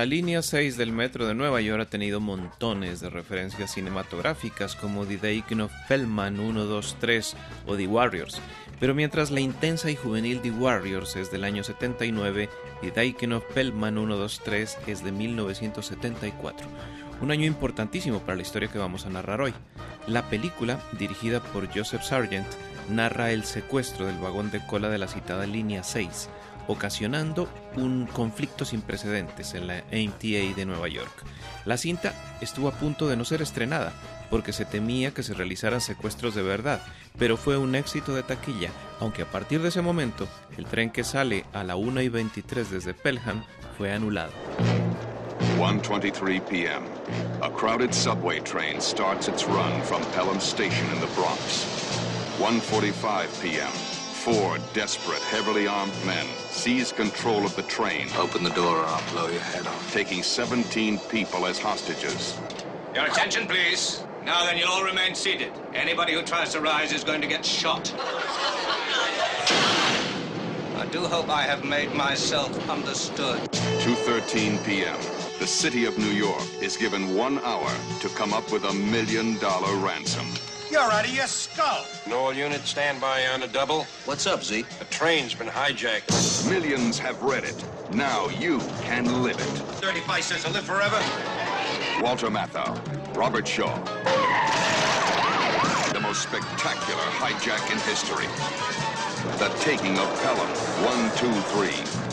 La línea 6 del metro de Nueva York ha tenido montones de referencias cinematográficas como The Daking of Fellman 123 o The Warriors, pero mientras la intensa y juvenil The Warriors es del año 79 y The Daking of Fellman 123 es de 1974, un año importantísimo para la historia que vamos a narrar hoy. La película, dirigida por Joseph Sargent, narra el secuestro del vagón de cola de la citada línea 6, ocasionando un conflicto sin precedentes en la AMTA de Nueva York. La cinta estuvo a punto de no ser estrenada porque se temía que se realizaran secuestros de verdad, pero fue un éxito de taquilla, aunque a partir de ese momento el tren que sale a la 1 y 23 desde Pelham fue anulado. 1:23 p.m. A crowded subway train starts its run from Pelham Station in the Bronx. 1:45 p.m. Four desperate, heavily armed men seize control of the train, Open the door or I'll blow your head off. taking 17 people as hostages. Your attention, please. Now then, you'll all remain seated. Anybody who tries to rise is going to get shot. I do hope I have made myself understood. 2:13 p.m. The city of New York is given one hour to come up with a million dollar ransom. You're out of your skull. No unit unit standby on a double. What's up, Zeke? The train's been hijacked. Millions have read it. Now you can live it. 35 cents to live forever. Walter Matthau, Robert Shaw. The most spectacular hijack in history. The taking of Pelham 123.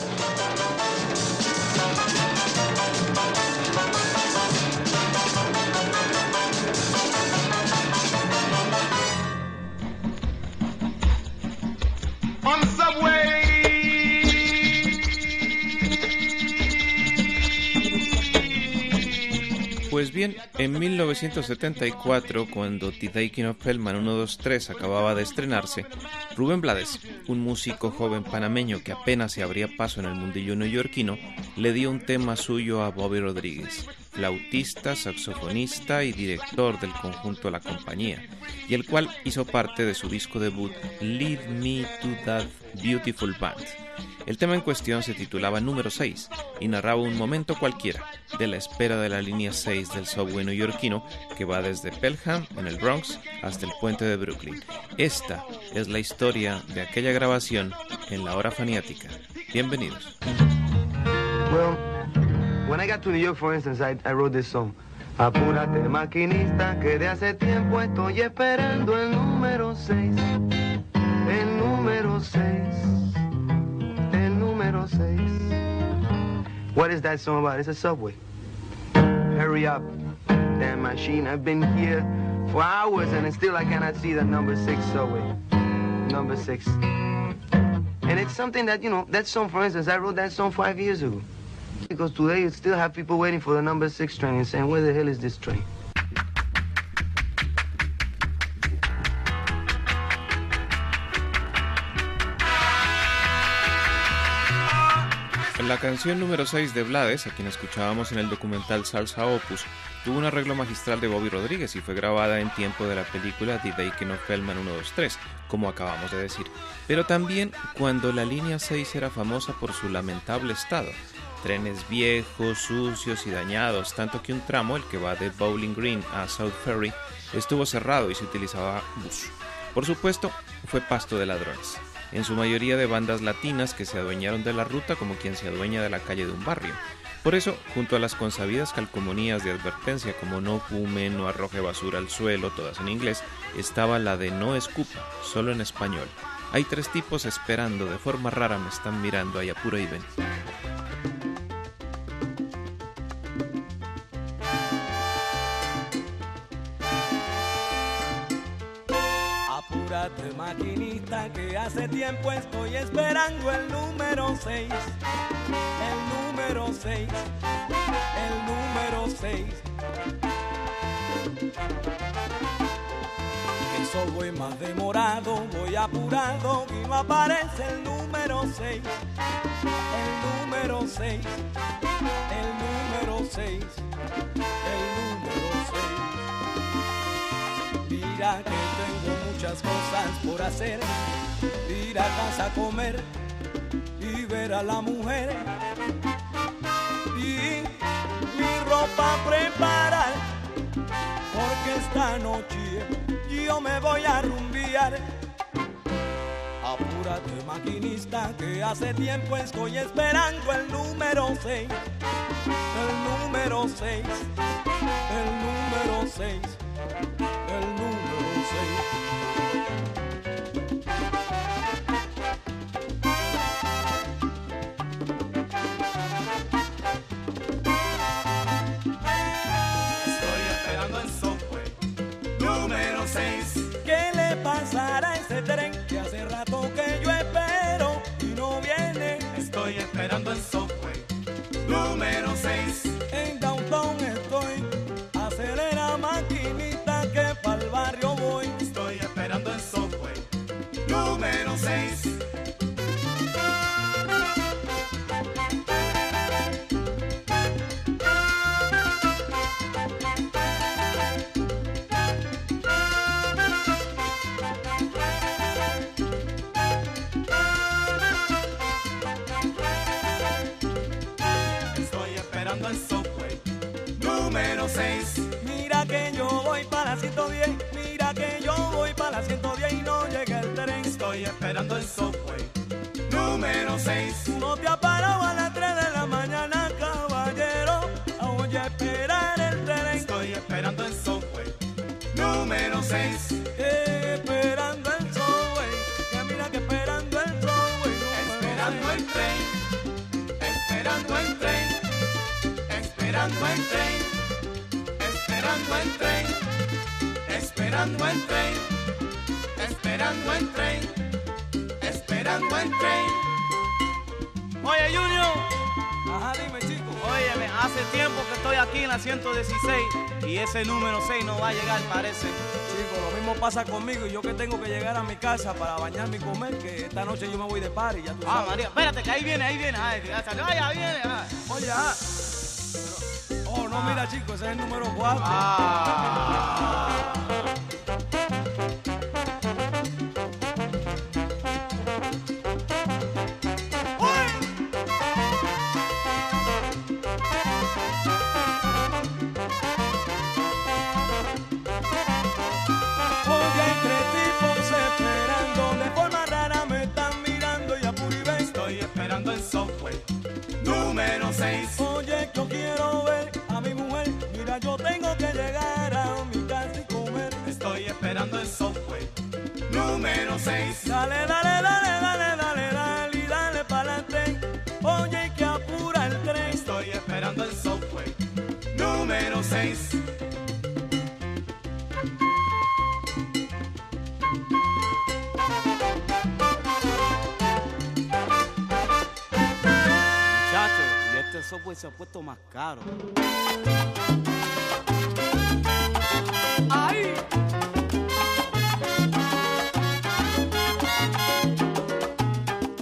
Pues bien, en 1974, cuando The Taking of Pelham 123 acababa de estrenarse, Rubén Blades, un músico joven panameño que apenas se abría paso en el mundillo neoyorquino, le dio un tema suyo a Bobby Rodríguez, flautista, saxofonista y director del conjunto La Compañía, y el cual hizo parte de su disco debut Lead Me to That Beautiful Band. El tema en cuestión se titulaba Número 6 y narraba un momento cualquiera de la espera de la línea 6 del subway neoyorquino que va desde Pelham, en el Bronx, hasta el puente de Brooklyn. Esta es la historia de aquella grabación en la hora faniática. Bienvenidos. Well, when I got to New York, for instance, I, I wrote this song. Apúrate, maquinista, que de hace tiempo estoy esperando el número 6. El número 6. El número 6. What is that song about? It's a subway. Hurry up, damn machine. I've been here for hours and still I cannot see the number 6 subway. Number 6. And it's something that, you know, that song, for instance, I wrote that song five years ago. Because today you still have people waiting for the number six train and saying, where the hell is this train? La canción número 6 de Blades, a quien escuchábamos en el documental Salsa Opus, tuvo un arreglo magistral de Bobby Rodríguez y fue grabada en tiempo de la película The Taking of Pelham 123, como acabamos de decir. Pero también cuando la línea 6 era famosa por su lamentable estado. Trenes viejos, sucios y dañados, tanto que un tramo, el que va de Bowling Green a South Ferry, estuvo cerrado y se utilizaba bus. Por supuesto, fue pasto de ladrones. en su mayoría de bandas latinas que se adueñaron de la ruta como quien se adueña de la calle de un barrio. Por eso, junto a las consabidas calcomanías de advertencia como no fume, no arroje basura al suelo, todas en inglés, estaba la de no escupa, solo en español. Hay tres tipos esperando, de forma rara me están mirando, ahí apura y ven. Apúrate maquinista que hace tiempo estoy esperando el número 6. El número 6. El número 6. Eso voy más demorado, voy apurado y no aparece el número 6. El número 6. El número 6. El número 6. Mira que cosas por hacer. Ir a casa a comer y ver a la mujer. Y mi ropa preparar. Porque esta noche yo me voy a rumbiar. Apúrate maquinista que hace tiempo estoy esperando el número 6. El número 6. El número 6. El número 6. Estoy esperando el subway número 6. No te ha parado a las 3 de la mañana, caballero. Oye, esperar el tren. Estoy esperando el subway número 6. Esperando el subway, que mira que esperando el subway. Esperando el tren, esperando el tren, esperando el tren, esperando el tren, esperando el tren, esperando el tren, esperando el tren. Oye, Junior. Ajá, dime, chico. Óyeme, hace tiempo que estoy aquí en la 116 y ese número 6 no va a llegar, parece. Chico, lo mismo pasa conmigo y yo que tengo que llegar a mi casa para bañarme y comer, que esta noche yo me voy de party, ya tú Ah, sabes. María, espérate, que ahí viene, ahí viene. Ay, ya salió, ay, ya viene. ah. Oye, ah. Oh, no, mira, chico, ese es el número 4. Ah.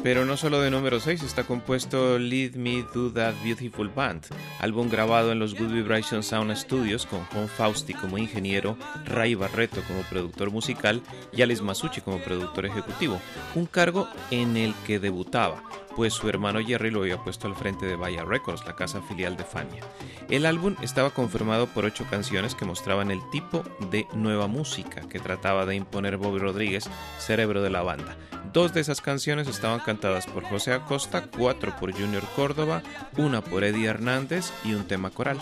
Pero no solo de número 6 está compuesto Lead Me Do That Beautiful Band, álbum grabado en los Good Vibration Sound Studios con Juan Fausti como ingeniero, Ray Barreto como productor musical y Alice Masucci como productor ejecutivo, un cargo en el que debutaba. Pues su hermano Jerry lo había puesto al frente de Vaya Records, la casa filial de Fania. El álbum estaba conformado por ocho canciones que mostraban el tipo de nueva música que trataba de imponer Bobby Rodríguez, cerebro de la banda. Dos de esas canciones estaban cantadas por José Acosta, cuatro por Junior Córdoba, una por Eddie Hernández y un tema coral.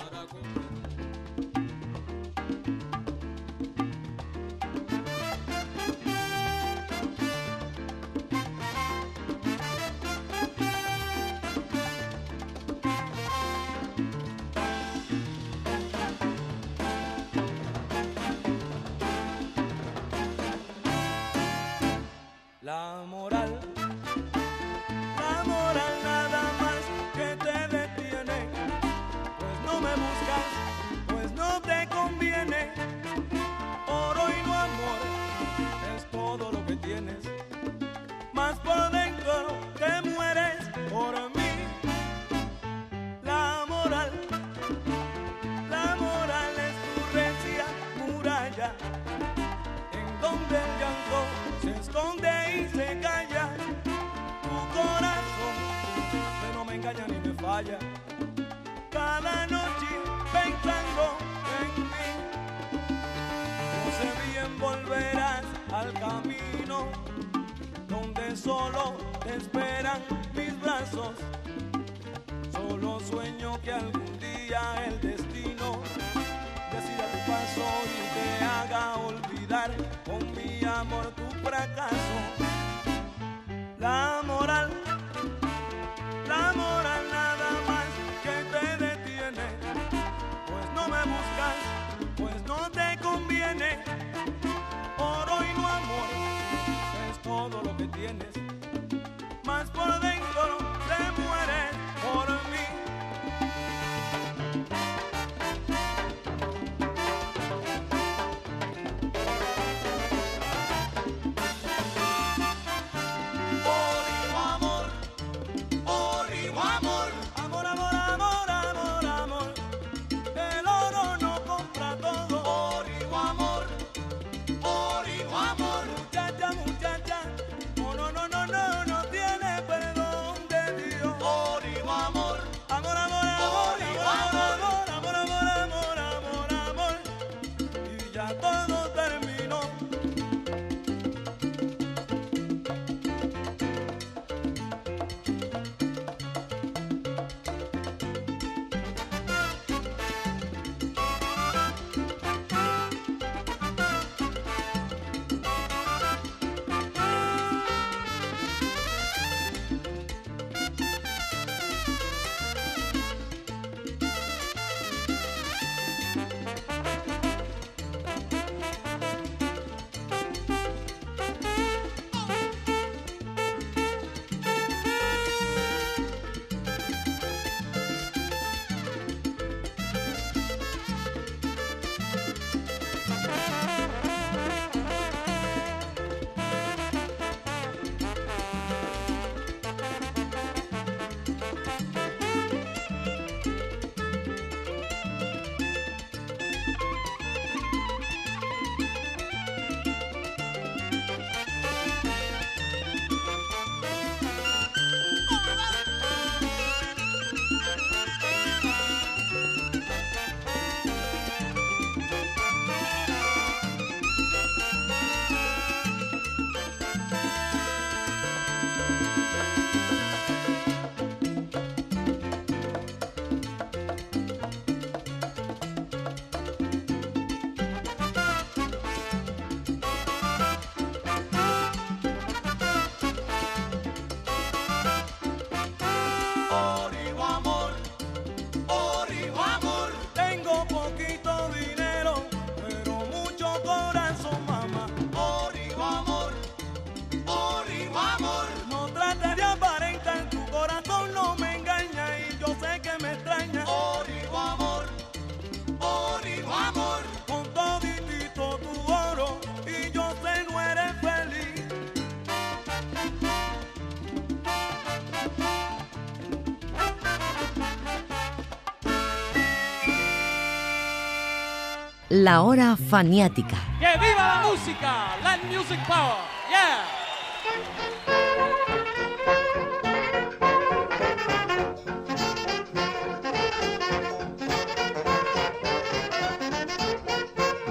La Hora Faniática. ¡Que viva la música! ¡Land Music Power! ¡Yeah!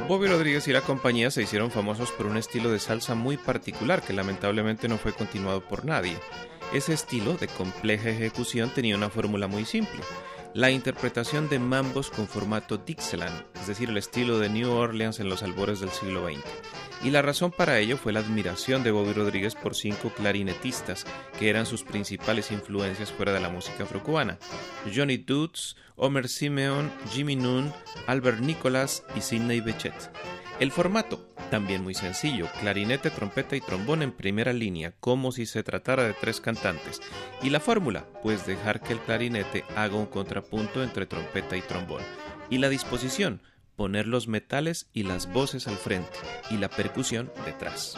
Bobby Rodríguez y la compañía se hicieron famosos por un estilo de salsa muy particular que lamentablemente no fue continuado por nadie. Ese estilo de compleja ejecución tenía una fórmula muy simple la interpretación de mambos con formato Dixieland, es decir, el estilo de New Orleans en los albores del siglo XX. Y la razón para ello fue la admiración de Bobby Rodríguez por cinco clarinetistas, que eran sus principales influencias fuera de la música afrocubana: Johnny Dutz, Homer Simeon, Jimmy Noon, Albert Nicholas y Sidney Bechet. El formato, también muy sencillo, clarinete, trompeta y trombón en primera línea, como si se tratara de tres cantantes. Y la fórmula, pues dejar que el clarinete haga un contrapunto entre trompeta y trombón. Y la disposición, poner los metales y las voces al frente y la percusión detrás.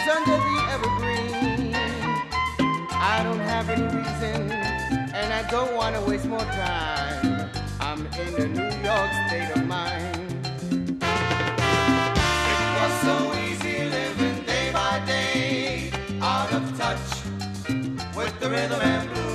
is under the evergreen. I don't have any reason, and I don't want to waste more time. I'm in a New York state of mind. It was so easy living day by day, out of touch with the rhythm and blues.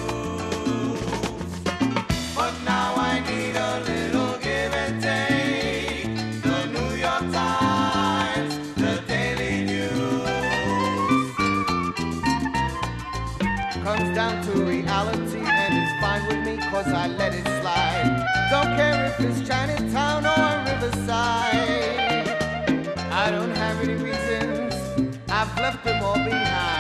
Bình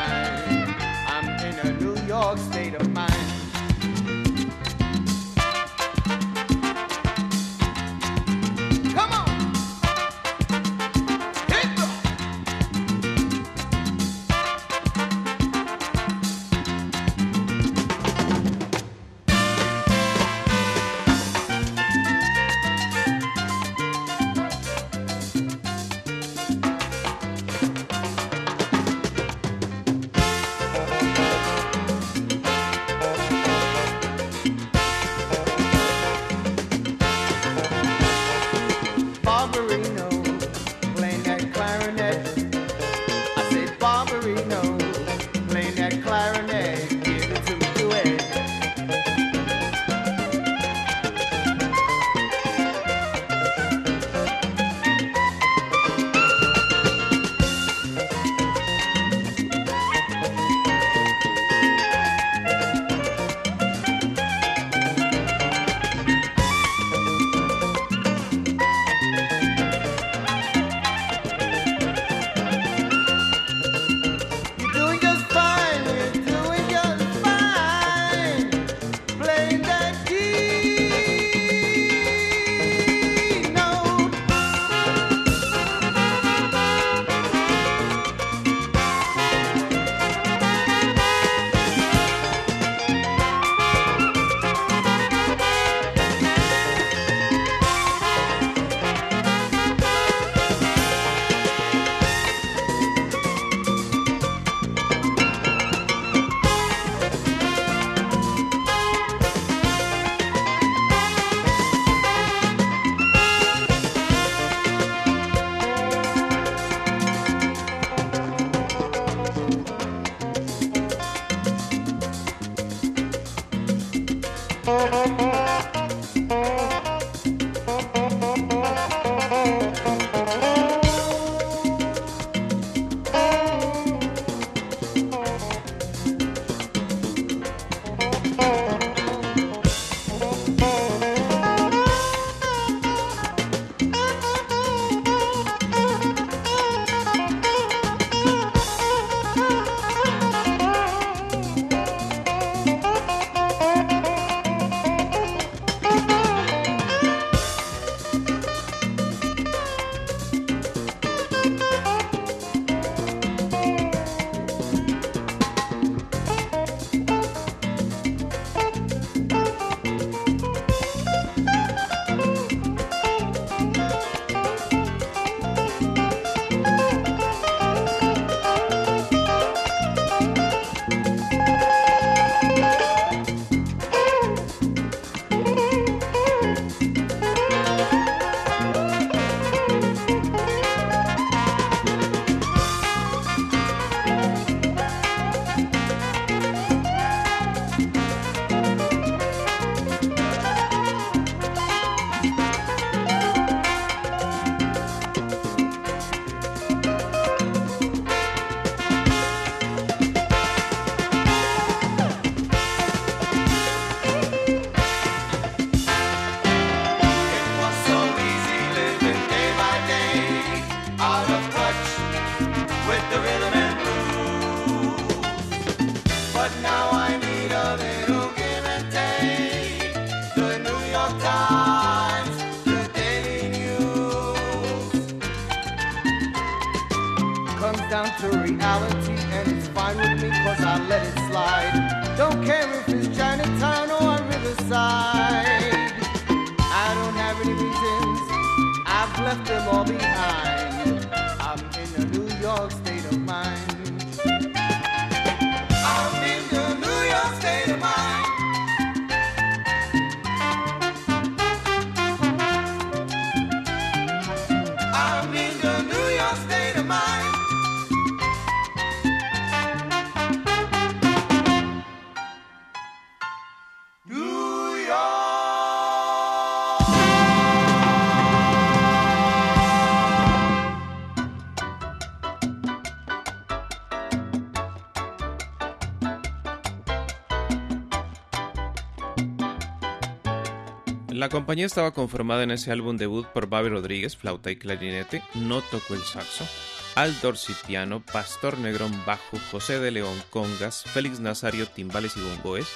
La compañía estaba conformada en ese álbum debut por Bobby Rodríguez, flauta y clarinete, no tocó el saxo, Al Dorsitiano, Pastor Negrón bajo, José de León congas, Félix Nazario timbales y bongoes,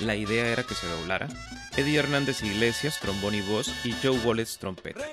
la idea era que se doblara, Eddie Hernández Iglesias, trombón y voz, y Joe Wallace, trompeta.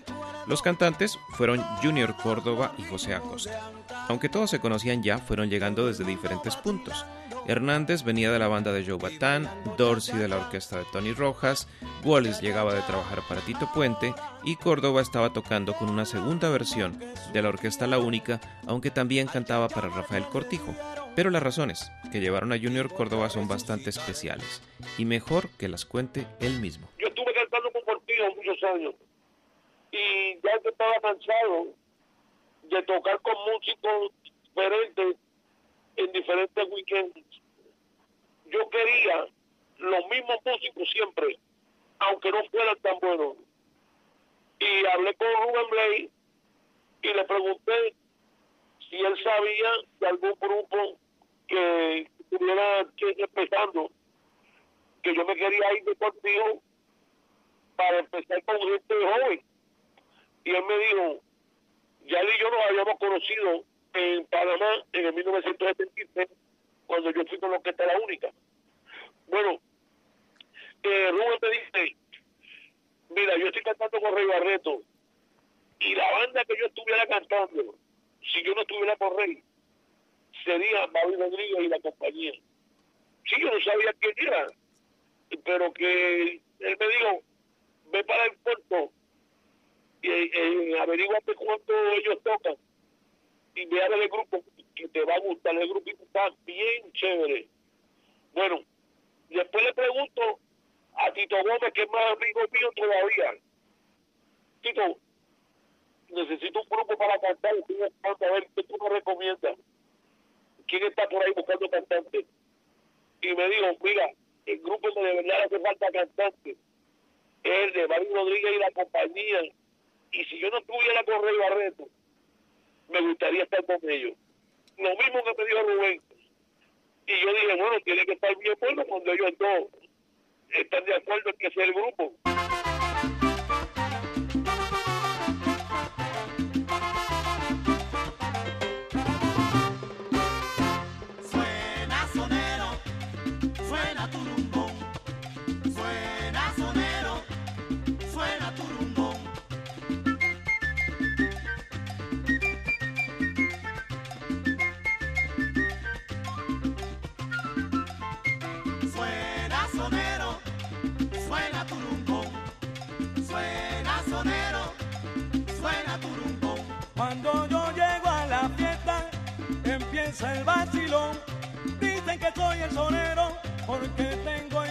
Los cantantes fueron Junior Córdoba y José Acosta. Aunque todos se conocían ya, fueron llegando desde diferentes puntos. Hernández venía de la banda de Joe Batán, Dorsey de la orquesta de Tony Rojas, Wallace llegaba de trabajar para Tito Puente y Córdoba estaba tocando con una segunda versión de la orquesta La Única, aunque también cantaba para Rafael Cortijo. Pero las razones que llevaron a Junior Córdoba son bastante especiales y mejor que las cuente él mismo. Yo estuve cantando con Cortijo muchos años y ya que estaba cansado de tocar con músicos diferentes en diferentes weekends. Yo quería los mismos músicos siempre, aunque no fueran tan buenos. Y hablé con Rubén Blay y le pregunté si él sabía de algún grupo que estuviera empezando, que yo me quería ir de contigo para empezar con gente joven. Y él me dijo, ya él y yo nos habíamos conocido en Panamá en el 1976, cuando yo fui con la orquesta La Única. Bueno, eh, Rubén me dice, mira, yo estoy cantando con Rey Barreto, y la banda que yo estuviera cantando, si yo no estuviera con Rey, sería Bobby Rodríguez y la compañía. Sí, yo no sabía quién era, pero que él me dijo, ve para el puerto y eh, averíguate cuánto ellos tocan y vean el grupo que te va a gustar, el grupito está bien chévere. Bueno, después le pregunto a Tito Gómez, que es más amigo mío todavía. Tito, necesito un grupo para cantar, a ver qué tú me recomiendas. ¿Quién está por ahí buscando cantantes? Y me dijo, mira, el grupo que de verdad hace falta cantantes es el de Barry Rodríguez y la compañía. Y si yo no estuviera con Rey Barreto, me gustaría estar con ellos. Lo mismo que me dijo Rubén. Y yo dije, bueno, tiene que estar bien bueno cuando ellos dos están de acuerdo en que sea el grupo. Empieza el vacilón. Dicen que soy el sonero porque tengo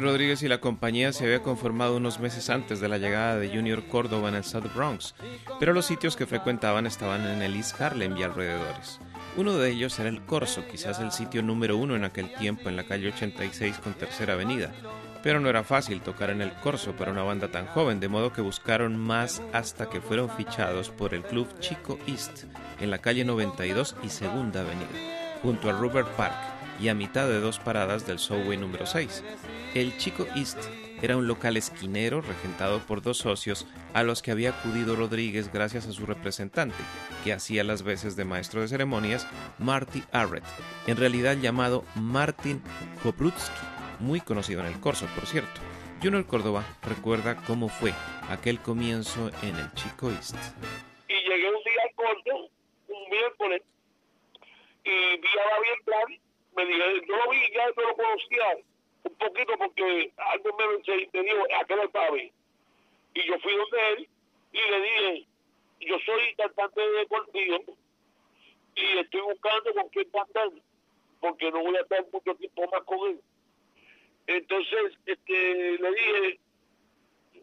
Rodríguez y la compañía se había conformado unos meses antes de la llegada de Junior Córdoba en el South Bronx, pero los sitios que frecuentaban estaban en el East Harlem y alrededores. Uno de ellos era el Corso, quizás el sitio número uno en aquel tiempo en la calle 86 con Tercera Avenida. Pero no era fácil tocar en el Corso para una banda tan joven, de modo que buscaron más hasta que fueron fichados por el club Chico East en la calle 92 y Segunda Avenida, junto al Rubber Park y a mitad de dos paradas del Subway número 6. El Chico East era un local esquinero regentado por dos socios a los que había acudido Rodríguez gracias a su representante, que hacía las veces de maestro de ceremonias, Marty Arrett, en realidad llamado Martin Kobrutsky, muy conocido en el corso, por cierto. Junior Córdoba recuerda cómo fue aquel comienzo en el Chico East. Y llegué un día al corso, un miércoles, y vi a David Plan, me dije, yo lo vi, ya no lo conocía un poquito porque algo me, me dijo, aquel es. Y yo fui donde él y le dije, yo soy cantante de deportivo y estoy buscando con quién cantar porque no voy a estar mucho tiempo más con él. Entonces, este, le dije,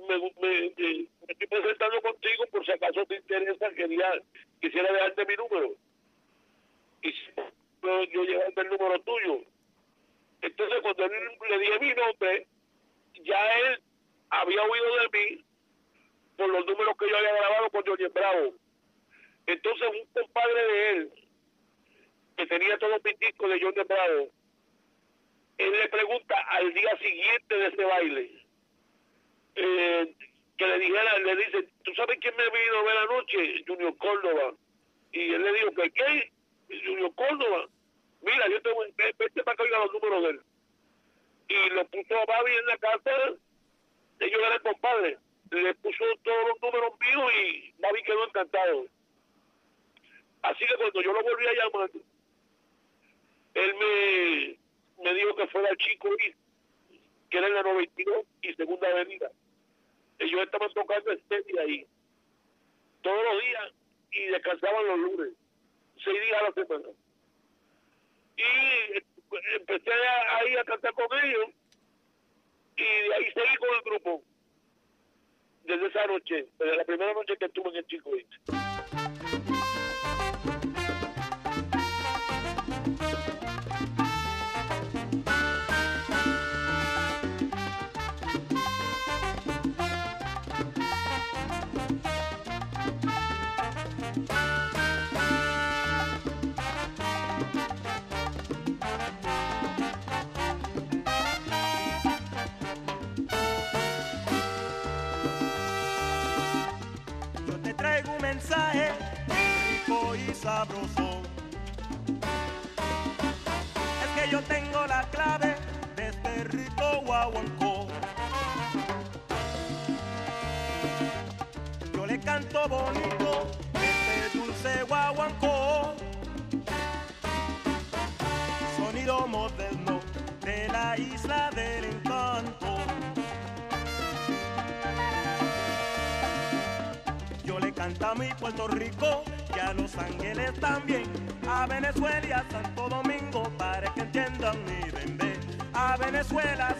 me, me, me, estoy presentando contigo por si acaso te interesa, quería, quisiera dejarte mi número. Y yo llevarte el número tuyo. Entonces, cuando él le dije mi nombre, ya él había oído de mí por los números que yo había grabado con Jorge Bravo. Entonces, un compadre de él, que tenía todos mis discos de Jorge Bravo, él le pregunta al día siguiente de ese baile, eh, que le dijera, le dice, ¿tú sabes quién me vino a ver anoche? Junior Córdoba. Y él le dijo, ¿qué? ¿Qué? Junior Córdoba. Mira, yo tengo, vete para que oiga los números de él. Y lo puso a Babi en la casa, ellos eran compadres. Le puso todos los números míos y Babi quedó encantado. Así que cuando yo lo volví a llamar, él me me dijo que fuera el chico que era en la 92 y segunda avenida. Ellos estaban tocando este día ahí, todos los días, y descansaban los lunes, seis días a la semana. Y empecé ahí a cantar con ellos, y de ahí seguí con el grupo, desde esa noche, desde la primera noche que estuve en el Chico bonito este dulce guaguancó. Sonido moderno de la isla del encanto. Yo le canto a mi Puerto Rico a Los Ángeles también, a Venezuela y a Santo Domingo para que entiendan mi bebé. A Venezuela,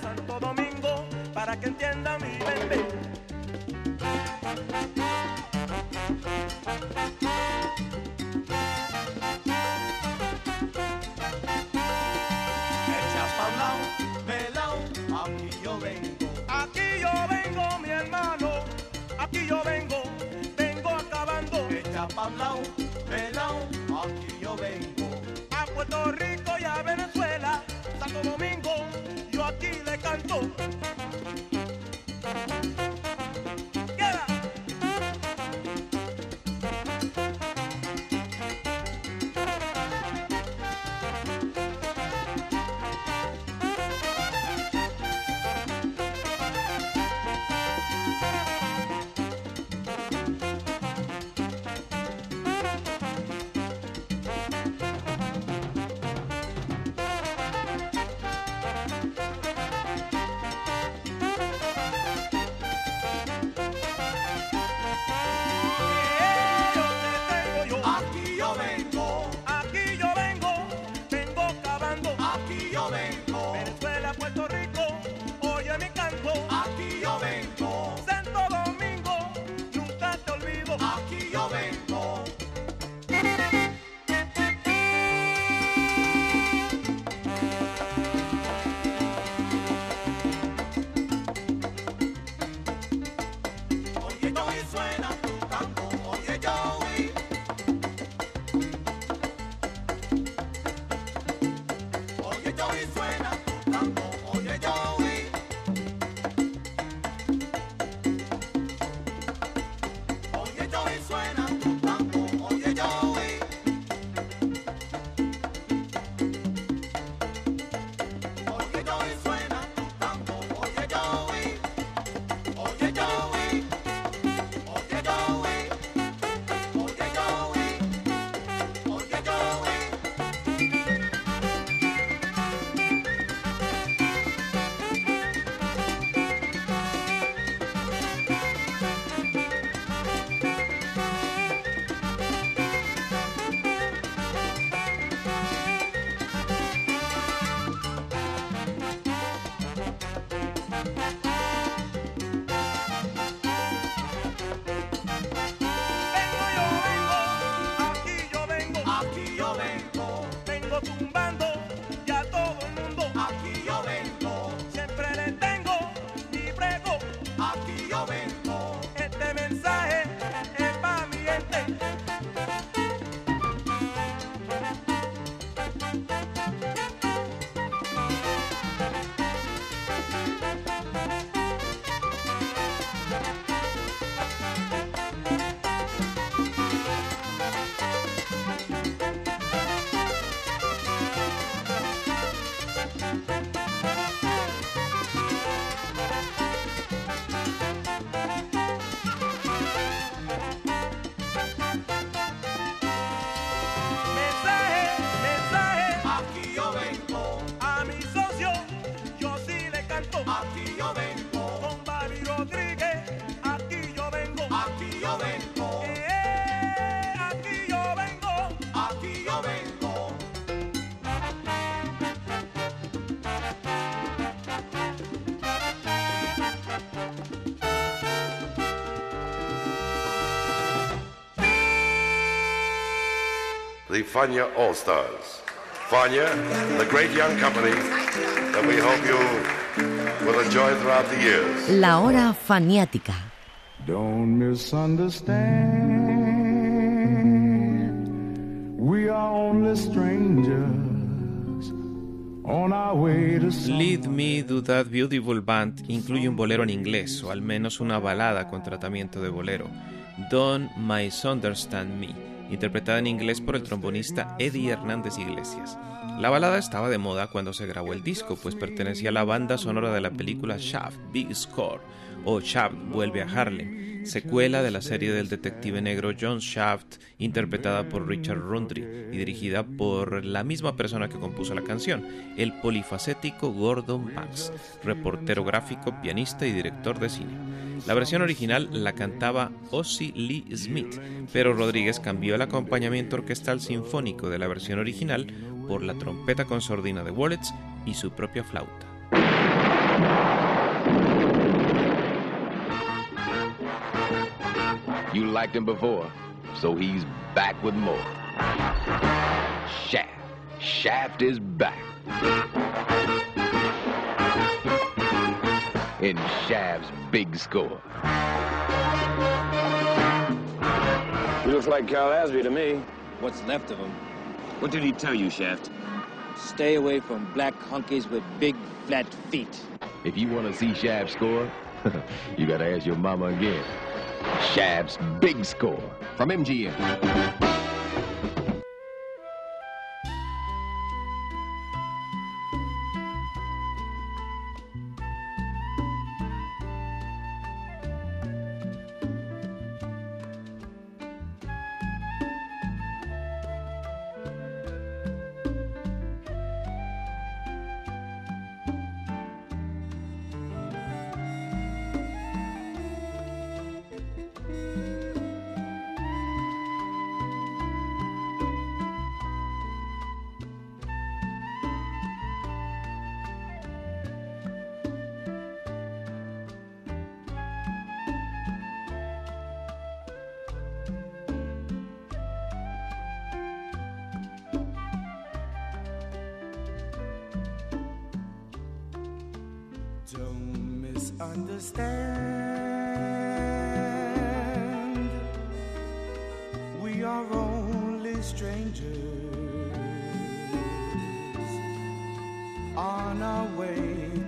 the Fania All Stars. Fania, the great young company that we hope you will enjoy throughout the years. La hora faniática. Don't misunderstand. We are only strangers on our way to Lead Me Do That Beautiful Band incluye un bolero en inglés, o al menos una balada con tratamiento de bolero. Don't Misunderstand Me, interpretada en inglés por el trombonista Eddie Hernández Iglesias. La balada estaba de moda cuando se grabó el disco, pues pertenecía a la banda sonora de la película Shaft, Big Score, o Shaft vuelve a Harlem, secuela de la serie del detective negro John Shaft, interpretada por Richard Rundry y dirigida por la misma persona que compuso la canción, el polifacético Gordon Banks, reportero gráfico, pianista y director de cine. La versión original la cantaba Ozzy Lee Smith, pero Rodríguez cambió el acompañamiento orquestal sinfónico de la versión original por la trompeta con sordina de Wallets y su propia flauta. You liked him before, so he's back with more. Shaft. Shaft is back. In Shaft's big score. He looks like Cal Asby to me. What's left of him? What did he tell you, Shaft? Stay away from black hunkies with big, flat feet. If you want to see Shaft score, you gotta ask your mama again. Shaft's big score from MGM.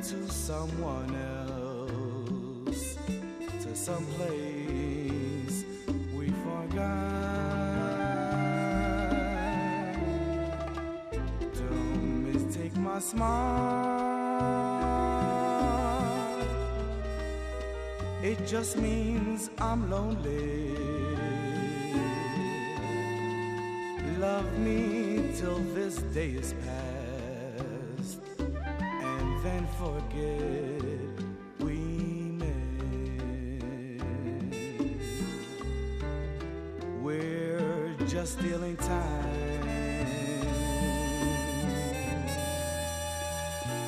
To someone else, to some place we forgot. Don't mistake my smile. It just means I'm lonely. Love me till this day is past, we met. We're just stealing time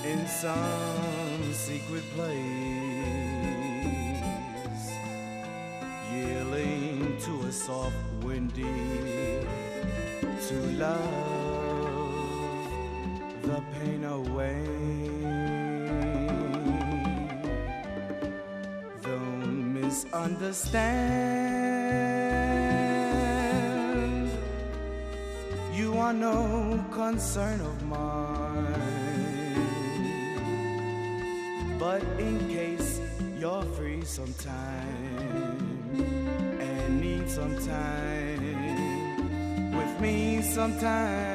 in some secret place. Yielding to a soft windy to love misunderstand. You are no concern of mine. But in case you're free sometime and need some time with me sometime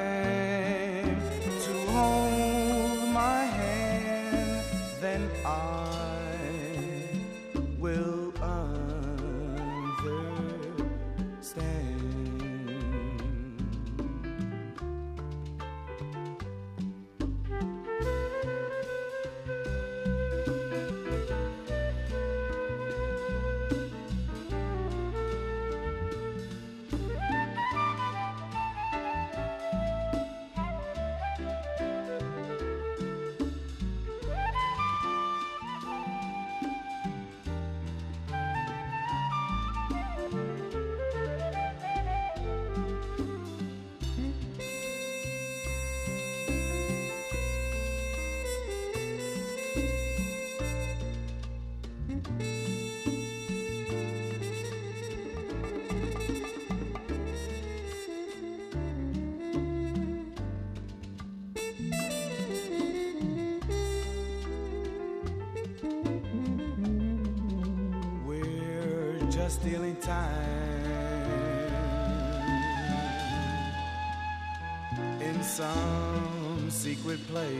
secret place,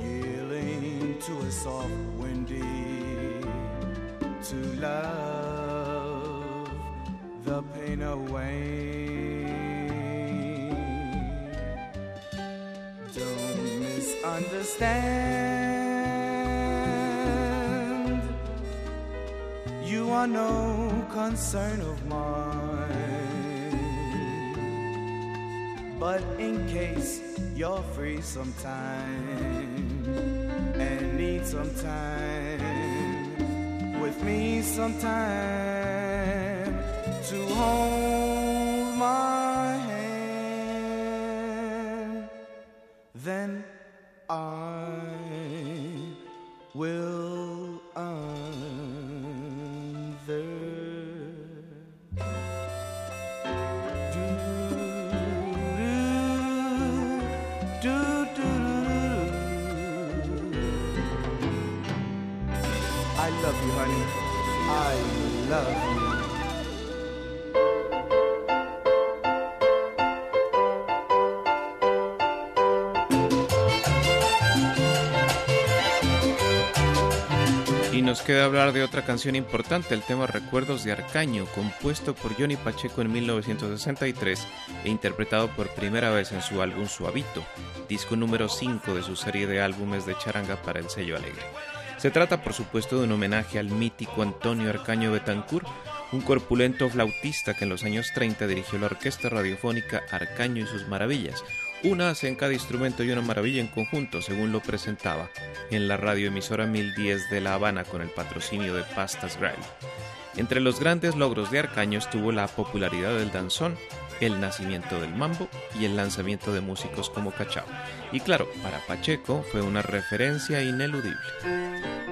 yielding to a soft windy to love the pain away. Don't misunderstand. You are no concern of mine. But in case you're free sometime and need some time with me sometime to hold Y nos queda hablar de otra canción importante, el tema Recuerdos de Arcaño, compuesto por Johnny Pacheco en 1963 e interpretado por primera vez en su álbum Suavito, disco número 5 de su serie de álbumes de charanga para el sello Alegre. Se trata, por supuesto, de un homenaje al mítico Antonio Arcaño Betancourt, un corpulento flautista que en los años 30 dirigió la orquesta radiofónica Arcaño y sus Maravillas, una hace en cada instrumento y una maravilla en conjunto, según lo presentaba en la radioemisora 1010 de La Habana con el patrocinio de Pastas Gray. Entre los grandes logros de Arcaño estuvo la popularidad del danzón, el nacimiento del mambo y el lanzamiento de músicos como Cachao. Y claro, para Pacheco fue una referencia ineludible.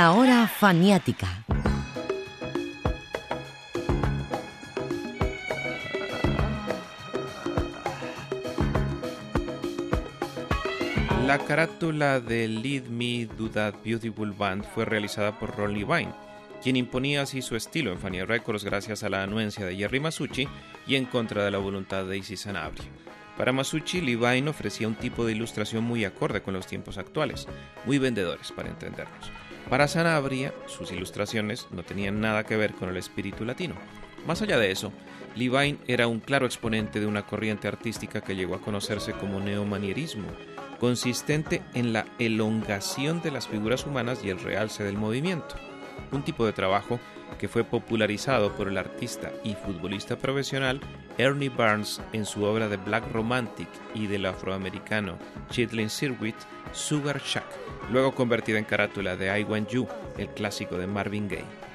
La hora faniática. La carátula de Lead Me Do That Beautiful Band fue realizada por Ron Levine, quien imponía así su estilo en Fania Records gracias a la anuencia de Jerry Masucci y en contra de la voluntad de Daisy Sanabria. Para Masucci, Levine ofrecía un tipo de ilustración muy acorde con los tiempos actuales, muy vendedores para entendernos. Para Sanabria, sus ilustraciones no tenían nada que ver con el espíritu latino. Más allá de eso, Levine era un claro exponente de una corriente artística que llegó a conocerse como neomanierismo, consistente en la elongación de las figuras humanas y el realce del movimiento, un tipo de trabajo que fue popularizado por el artista y futbolista profesional Ernie Barnes en su obra de Black Romantic y del afroamericano Chitlin Sirwit Sugar Shack, luego convertida en carátula de I Want You, el clásico de Marvin Gaye.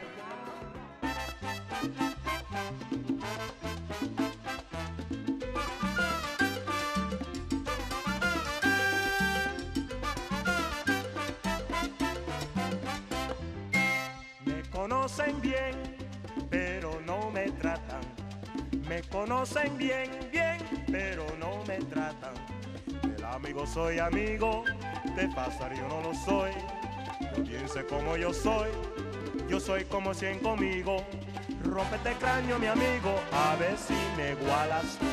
Conocen bien, bien, pero no me tratan. Del amigo soy amigo, de pasario no lo soy. Yo piense como yo soy, yo soy como cien conmigo. Rómpete cráneo, mi amigo, a ver si me igualas tú.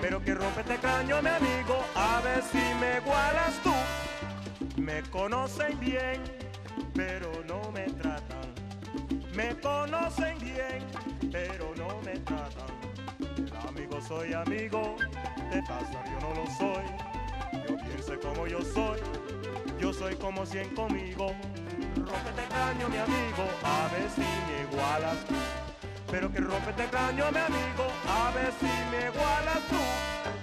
Pero que rómpete cráneo, mi amigo, a ver si me igualas tú. Me conocen bien, pero no me tratan. Me conocen bien, pero no me tratan. Soy amigo, de pasar yo no lo soy. Yo piense como yo soy, yo soy como cien conmigo. Rómpete caño, mi amigo, a ver si me igualas tú. Pero que rómpete caño, mi amigo, a ver si me igualas tú.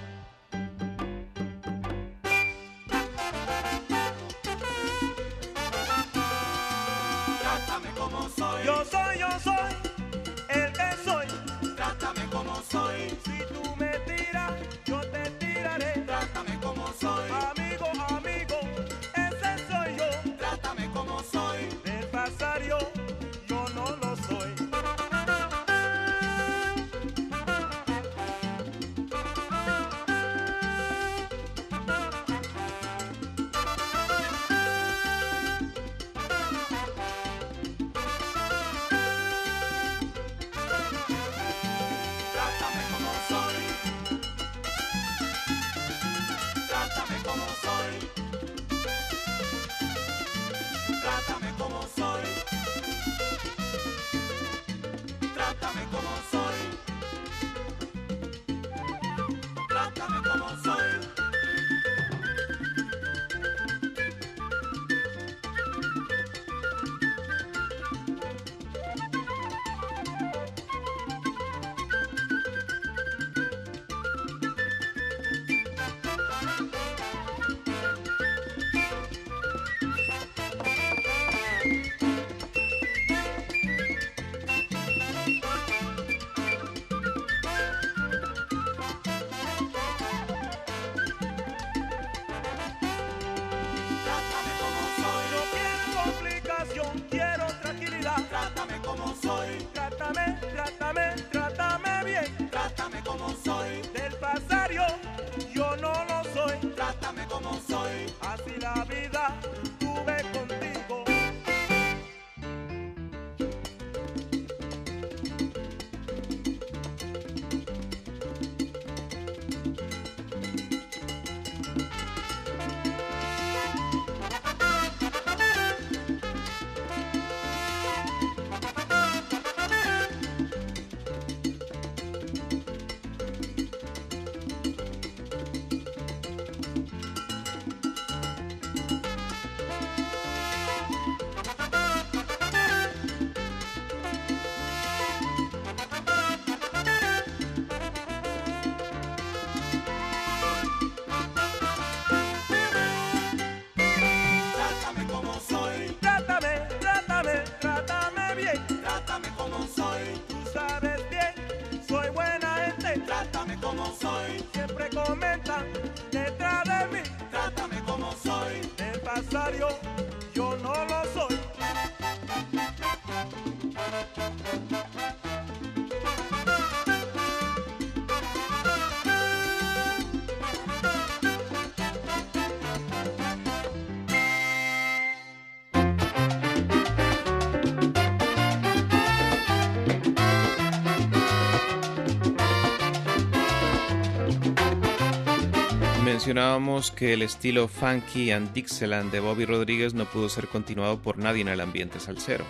Mencionábamos que el estilo funky and Dixieland de Bobby Rodríguez no pudo ser continuado por nadie en el ambiente salsero.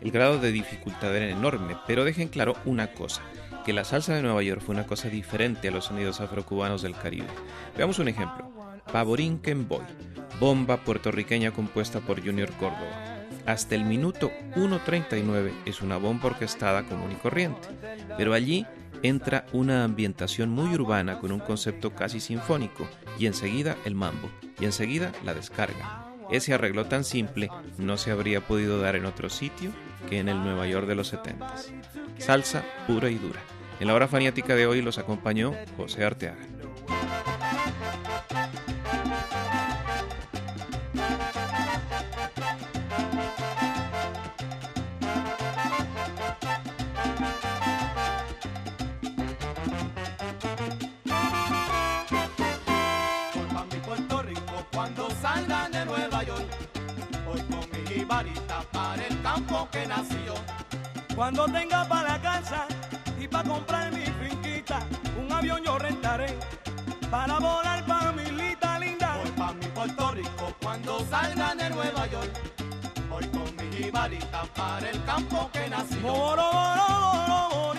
El grado de dificultad era enorme, pero dejen claro una cosa, que la salsa de Nueva York fue una cosa diferente a los sonidos afrocubanos del Caribe. Veamos un ejemplo. Pavorinquen Boy, bomba puertorriqueña compuesta por Junior Córdoba. Hasta el minuto 1.39 es una bomba orquestada común y corriente, pero allí entra una ambientación muy urbana con un concepto casi sinfónico y enseguida el mambo y enseguida la descarga. Ese arreglo tan simple no se habría podido dar en otro sitio que en el Nueva York de los 70. Salsa pura y dura. En la hora fanática de hoy los acompañó José Arteaga. Cuando tenga para la casa y para comprar mi finquita, un avión yo rentaré para volar para mi lita linda. Voy para mi Puerto Rico cuando salga de Nueva York. Voy con mi jibarita para el campo que nació. Boro, boro, boro,